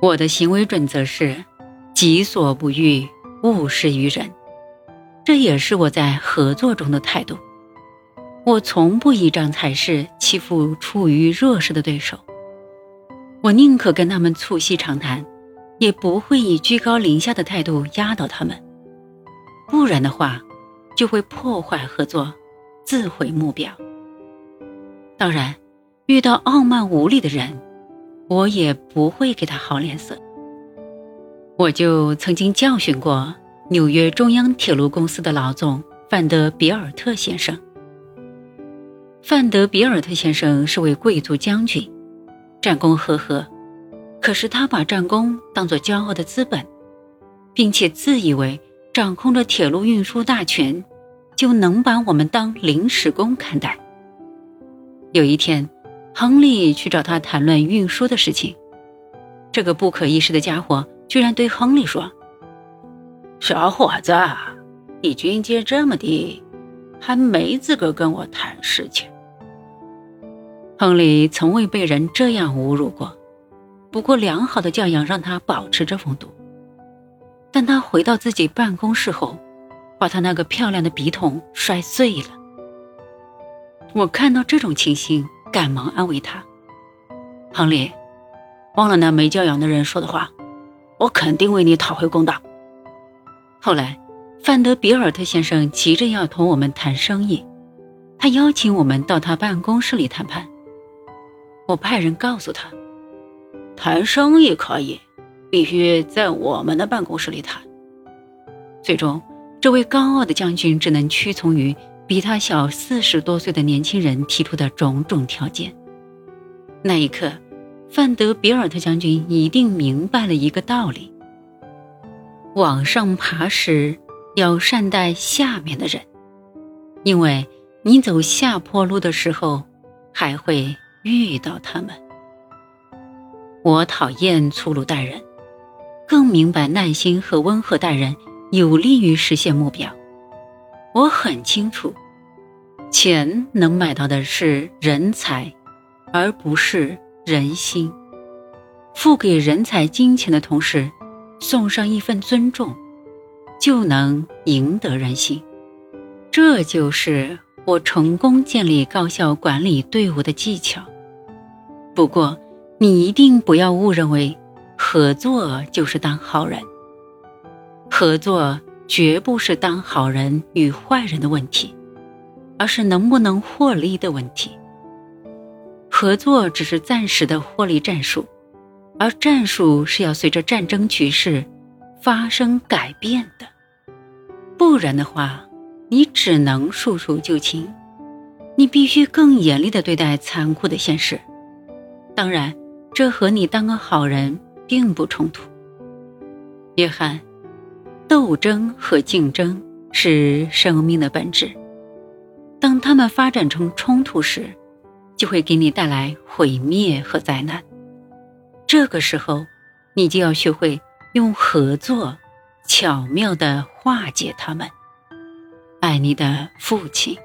我的行为准则是：己所不欲，勿施于人。这也是我在合作中的态度。我从不倚仗才势欺负处于弱势的对手。我宁可跟他们促膝长谈，也不会以居高临下的态度压倒他们。不然的话，就会破坏合作，自毁目标。当然，遇到傲慢无礼的人，我也不会给他好脸色。我就曾经教训过纽约中央铁路公司的老总范德比尔特先生。范德比尔特先生是位贵族将军，战功赫赫，可是他把战功当作骄傲的资本，并且自以为掌控着铁路运输大权，就能把我们当临时工看待。有一天，亨利去找他谈论运输的事情，这个不可一世的家伙居然对亨利说：“小伙子，你军阶这么低，还没资格跟我谈事情。”亨利从未被人这样侮辱过，不过良好的教养让他保持着风度。但他回到自己办公室后，把他那个漂亮的笔筒摔碎了。我看到这种情形，赶忙安慰他：“亨利，忘了那没教养的人说的话，我肯定为你讨回公道。”后来，范德比尔特先生急着要同我们谈生意，他邀请我们到他办公室里谈判。我派人告诉他，谈生意可以，必须在我们的办公室里谈。最终，这位高傲的将军只能屈从于比他小四十多岁的年轻人提出的种种条件。那一刻，范德比尔特将军一定明白了一个道理：往上爬时要善待下面的人，因为你走下坡路的时候还会。遇到他们，我讨厌粗鲁待人，更明白耐心和温和待人有利于实现目标。我很清楚，钱能买到的是人才，而不是人心。付给人才金钱的同时，送上一份尊重，就能赢得人心。这就是我成功建立高效管理队伍的技巧。不过，你一定不要误认为合作就是当好人。合作绝不是当好人与坏人的问题，而是能不能获利的问题。合作只是暂时的获利战术，而战术是要随着战争局势发生改变的。不然的话，你只能束手就擒。你必须更严厉的对待残酷的现实。当然，这和你当个好人并不冲突。约翰，斗争和竞争是生命的本质。当他们发展成冲突时，就会给你带来毁灭和灾难。这个时候，你就要学会用合作巧妙地化解他们。爱你的父亲。